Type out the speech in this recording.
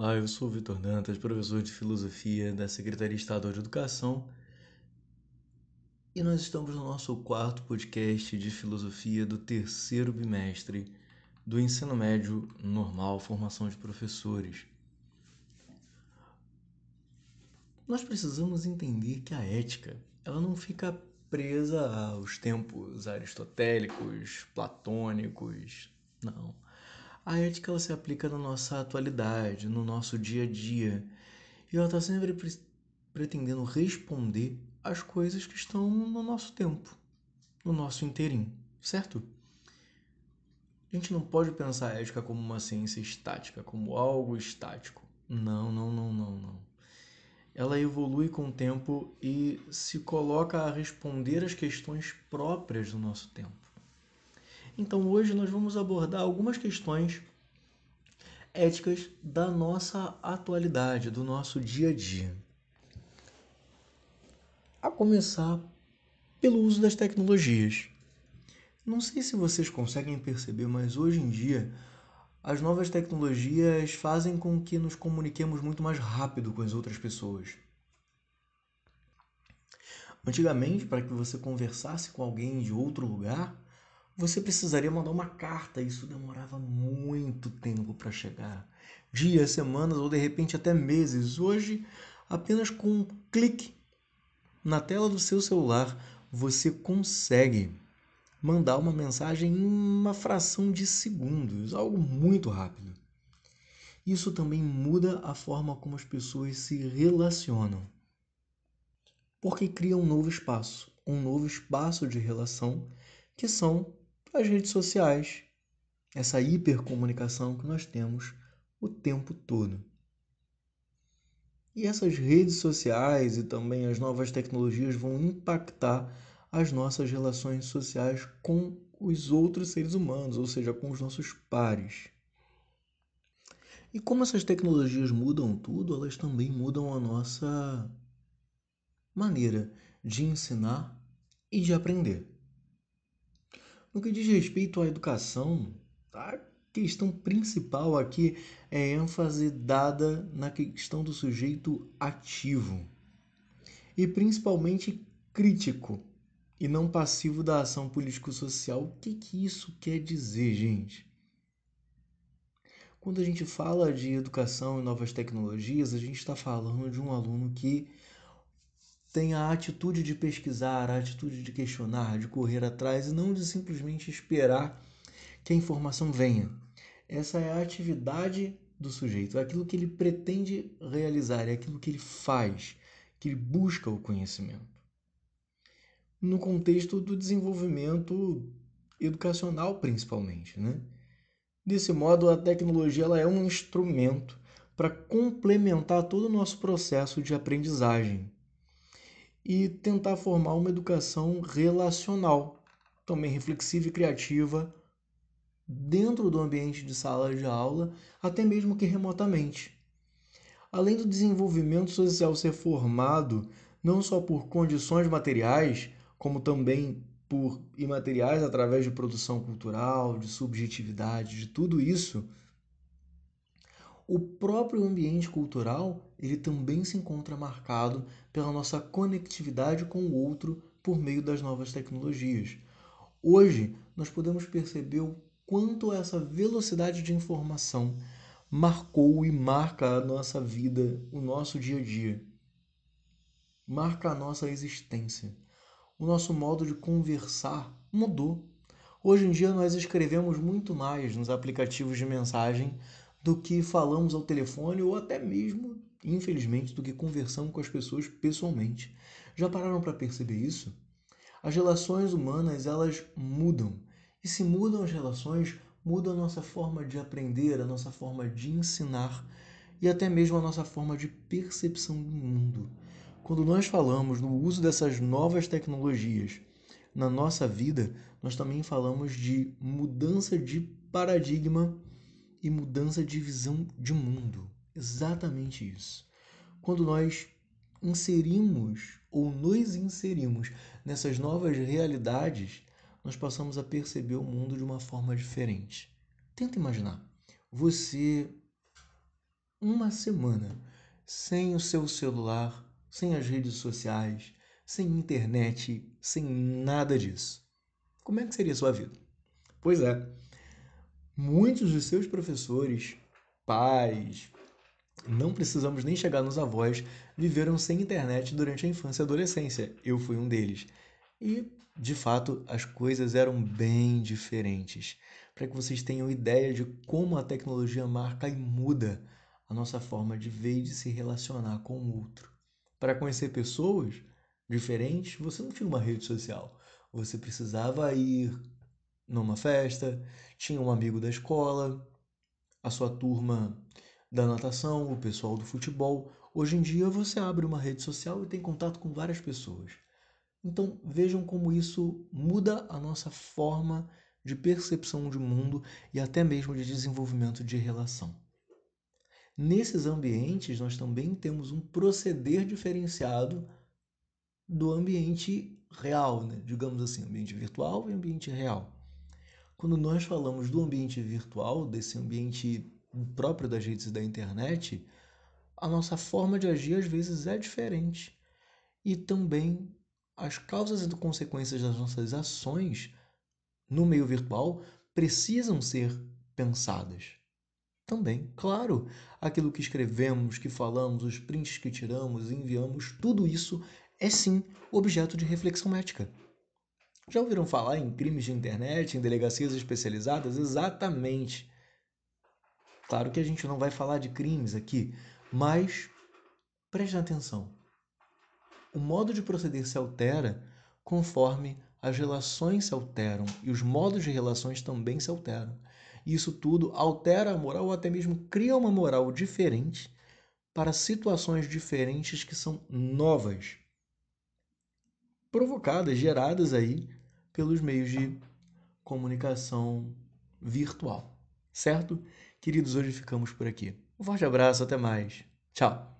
Olá, eu sou o Vitor Dantas, professor de Filosofia da Secretaria Estadual de Educação, e nós estamos no nosso quarto podcast de Filosofia do terceiro bimestre do Ensino Médio Normal Formação de Professores. Nós precisamos entender que a ética ela não fica presa aos tempos aristotélicos, platônicos, não a ética ela se aplica na nossa atualidade, no nosso dia a dia. E ela está sempre pre pretendendo responder às coisas que estão no nosso tempo, no nosso inteirinho, certo? A gente não pode pensar a ética como uma ciência estática, como algo estático. Não, não, não, não, não. Ela evolui com o tempo e se coloca a responder às questões próprias do nosso tempo. Então hoje nós vamos abordar algumas questões éticas da nossa atualidade, do nosso dia a dia. A começar pelo uso das tecnologias. Não sei se vocês conseguem perceber, mas hoje em dia as novas tecnologias fazem com que nos comuniquemos muito mais rápido com as outras pessoas. Antigamente, para que você conversasse com alguém de outro lugar, você precisaria mandar uma carta. Isso demorava muito tempo para chegar dias, semanas ou de repente até meses. Hoje, apenas com um clique na tela do seu celular, você consegue mandar uma mensagem em uma fração de segundos, algo muito rápido. Isso também muda a forma como as pessoas se relacionam. Porque cria um novo espaço, um novo espaço de relação, que são as redes sociais, essa hipercomunicação que nós temos o tempo todo. E essas redes sociais e também as novas tecnologias vão impactar as nossas relações sociais com os outros seres humanos, ou seja, com os nossos pares. E como essas tecnologias mudam tudo, elas também mudam a nossa maneira de ensinar e de aprender. No que diz respeito à educação, a questão principal aqui é ênfase dada na questão do sujeito ativo e principalmente crítico e não passivo da ação político-social. O que, que isso quer dizer, gente? Quando a gente fala de educação e novas tecnologias, a gente está falando de um aluno que tem a atitude de pesquisar, a atitude de questionar, de correr atrás e não de simplesmente esperar que a informação venha. Essa é a atividade do sujeito, é aquilo que ele pretende realizar, é aquilo que ele faz, que ele busca o conhecimento. No contexto do desenvolvimento educacional, principalmente, né? Desse modo, a tecnologia ela é um instrumento para complementar todo o nosso processo de aprendizagem e tentar formar uma educação relacional, também reflexiva e criativa, dentro do ambiente de sala de aula, até mesmo que remotamente. Além do desenvolvimento social ser formado não só por condições materiais, como também por imateriais através de produção cultural, de subjetividade, de tudo isso, o próprio ambiente cultural ele também se encontra marcado pela nossa conectividade com o outro por meio das novas tecnologias. Hoje, nós podemos perceber o quanto essa velocidade de informação marcou e marca a nossa vida, o nosso dia a dia. Marca a nossa existência. O nosso modo de conversar mudou. Hoje em dia nós escrevemos muito mais nos aplicativos de mensagem do que falamos ao telefone ou até mesmo, infelizmente, do que conversamos com as pessoas pessoalmente. Já pararam para perceber isso? As relações humanas, elas mudam. E se mudam as relações, muda a nossa forma de aprender, a nossa forma de ensinar e até mesmo a nossa forma de percepção do mundo. Quando nós falamos no uso dessas novas tecnologias na nossa vida, nós também falamos de mudança de paradigma e mudança de visão de mundo. Exatamente isso. Quando nós inserimos ou nos inserimos nessas novas realidades, nós passamos a perceber o mundo de uma forma diferente. Tenta imaginar. Você uma semana sem o seu celular, sem as redes sociais, sem internet, sem nada disso. Como é que seria a sua vida? Pois é, muitos dos seus professores, pais, não precisamos nem chegar nos avós, viveram sem internet durante a infância e adolescência. Eu fui um deles. E, de fato, as coisas eram bem diferentes. Para que vocês tenham ideia de como a tecnologia marca e muda a nossa forma de ver e de se relacionar com o outro. Para conhecer pessoas diferentes, você não tinha uma rede social. Você precisava ir numa festa, tinha um amigo da escola, a sua turma da natação, o pessoal do futebol. Hoje em dia você abre uma rede social e tem contato com várias pessoas. Então vejam como isso muda a nossa forma de percepção de mundo e até mesmo de desenvolvimento de relação. Nesses ambientes, nós também temos um proceder diferenciado do ambiente real, né? digamos assim, ambiente virtual e ambiente real. Quando nós falamos do ambiente virtual, desse ambiente próprio das redes da internet, a nossa forma de agir às vezes é diferente. E também as causas e consequências das nossas ações no meio virtual precisam ser pensadas também. Claro, aquilo que escrevemos, que falamos, os prints que tiramos, enviamos, tudo isso é sim objeto de reflexão ética. Já ouviram falar em crimes de internet, em delegacias especializadas? Exatamente. Claro que a gente não vai falar de crimes aqui, mas preste atenção. O modo de proceder se altera conforme as relações se alteram e os modos de relações também se alteram. Isso tudo altera a moral ou até mesmo cria uma moral diferente para situações diferentes que são novas, provocadas, geradas aí pelos meios de comunicação virtual. Certo? Queridos, hoje ficamos por aqui. Um forte abraço, até mais. Tchau.